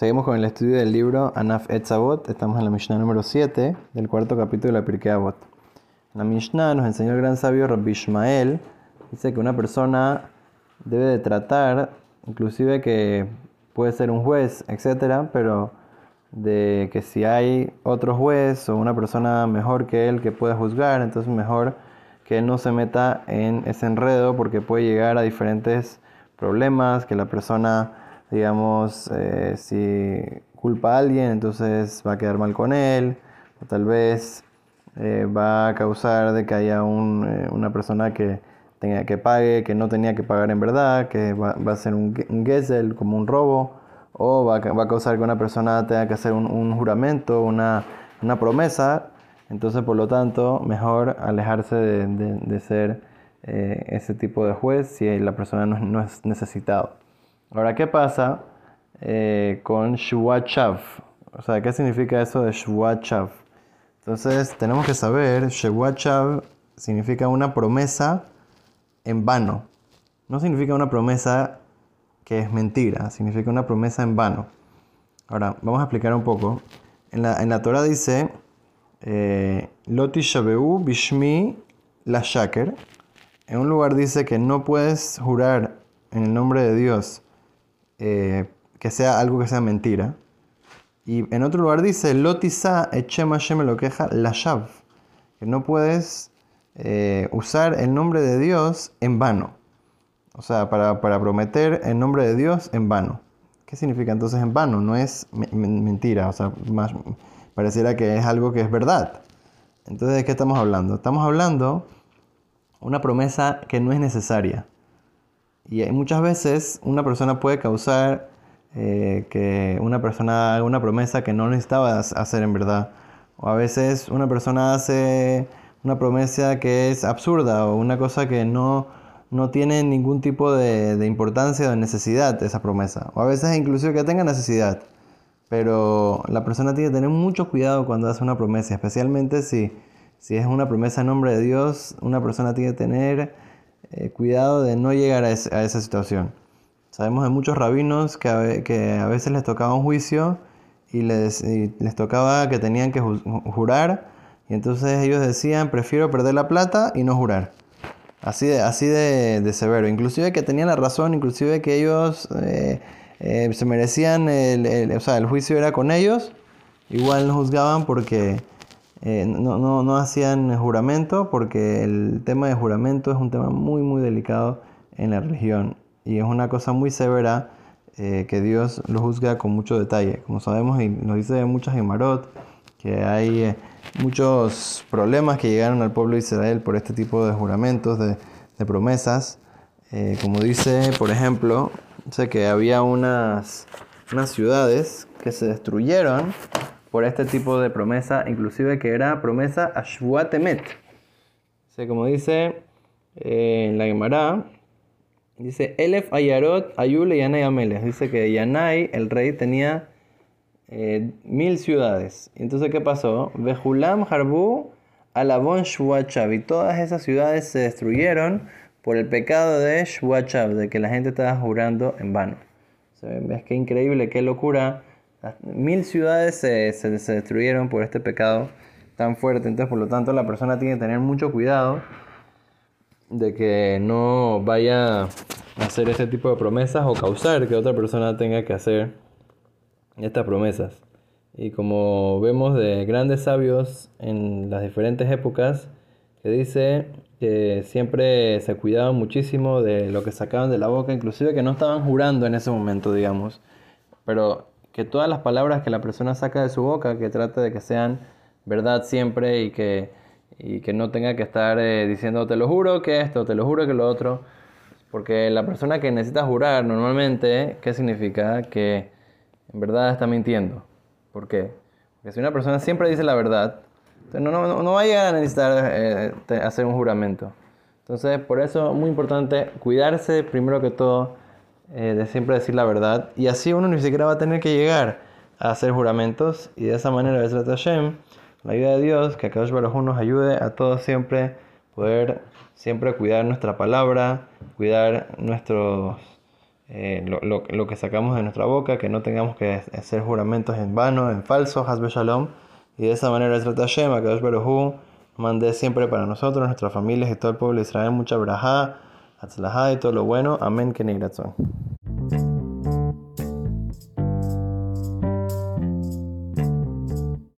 Seguimos con el estudio del libro Anaf Etzavot. Estamos en la Mishnah número 7 del cuarto capítulo de la Pirkei Avot. La Mishnah nos enseñó el gran sabio Rabbi Ishmael. Dice que una persona debe de tratar, inclusive que puede ser un juez, etcétera, pero de que si hay otro juez o una persona mejor que él que pueda juzgar, entonces mejor que él no se meta en ese enredo porque puede llegar a diferentes problemas, que la persona digamos, eh, si culpa a alguien, entonces va a quedar mal con él, o tal vez eh, va a causar de que haya eh, una persona que tenga que pague, que no tenía que pagar en verdad, que va, a ser un, un como un robo, o va a, causar que una persona tenga que hacer un, juramento, una, promesa, entonces por lo tanto mejor alejarse de, ser ese tipo de juez si la persona no, no es necesitado. Ahora, ¿qué pasa eh, con Shuachav? O sea, ¿qué significa eso de Shuachav? Entonces, tenemos que saber, Shuachav significa una promesa en vano. No significa una promesa que es mentira, significa una promesa en vano. Ahora, vamos a explicar un poco. En la, en la Torah dice, eh, Loti Shabeu Bishmi la Shaker. En un lugar dice que no puedes jurar en el nombre de Dios eh, que sea algo que sea mentira. Y en otro lugar dice, Lotisa echema me lo queja la shav, que no puedes eh, usar el nombre de Dios en vano. O sea, para, prometer el nombre de Dios en vano. ¿Qué significa entonces en vano? No es mentira, o sea, pareciera que es algo que es verdad. Entonces, ¿de qué estamos hablando? Estamos hablando una promesa que no es necesaria. Y muchas veces una persona puede causar eh, que una persona haga una promesa que no necesitaba hacer en verdad. O a veces una persona hace una promesa que es absurda o una cosa que no, no tiene ningún tipo de, importancia o de necesidad de esa promesa. O a veces inclusive que tenga necesidad. Pero la persona tiene que tener mucho cuidado cuando hace una promesa, especialmente si, si es una promesa en nombre de Dios, una persona tiene que tener eh, cuidado de no llegar a, esa situación. Sabemos de muchos rabinos que a, que a veces les tocaba un juicio y les, les tocaba que tenían que jurar y entonces ellos decían prefiero perder la plata y no jurar. Así de, así de, severo. Inclusive que tenían la razón, inclusive que ellos eh, eh, se merecían, el, o sea, el juicio era con ellos, igual no juzgaban porque eh, no, no, no, hacían juramento porque el tema de juramento es un tema muy muy delicado en la religión y es una cosa muy severa eh, que Dios lo juzga con mucho detalle. Como sabemos y nos dice muchas Gemarot que hay eh, muchos problemas que llegaron al pueblo de Israel por este tipo de juramentos, de, de promesas. como dice, por ejemplo, sé que había unas, unas ciudades que se destruyeron por este tipo de promesa, inclusive que era promesa Ashwatemet. O como dice eh, en la Gemara, dice Elef Ayarot Ayule Yanay Ameles. Dice que Yanay, el rey, tenía eh, mil ciudades. Entonces, ¿qué pasó? Behulam Harbu Alabon Shwachav. Y todas esas ciudades se destruyeron por el pecado de Shwachav, de que la gente estaba jurando en vano. ¿Ves qué increíble, qué locura? Mil ciudades se, se, destruyeron por este pecado tan fuerte. Entonces, por lo tanto, la persona tiene que tener mucho cuidado de que no vaya a hacer ese tipo de promesas o causar que otra persona tenga que hacer estas promesas. Y como vemos de grandes sabios en las diferentes épocas, que dice que siempre se cuidaban muchísimo de lo que sacaban de la boca, inclusive que no estaban jurando en ese momento, digamos. Pero que todas las palabras que la persona saca de su boca, que trate de que sean verdad siempre y que, y que no tenga que estar eh, diciendo te lo juro que esto, te lo juro que lo otro. Porque la persona que necesita jurar normalmente, ¿qué significa? Que en verdad está mintiendo. ¿Por qué? Porque si una persona siempre dice la verdad, no, no, no va a llegar a necesitar eh, hacer un juramento. Entonces, por eso es muy importante cuidarse primero que todo eh, de siempre decir la verdad. Y así uno ni siquiera va a tener que llegar a hacer juramentos. Y de esa manera, Hashem, la ayuda de Dios, que Akadosh Baruj nos ayude a todos siempre poder siempre cuidar nuestra palabra, cuidar nuestros eh, lo, que sacamos de nuestra boca, que no tengamos que hacer juramentos en vano, en falso, Hasbe Shalom. Y de esa manera, el Hashem, Akadosh Baruj mande siempre para nosotros, nuestras familias y todo el pueblo de Israel mucha braja, atzlajá y todo lo bueno. Amén, que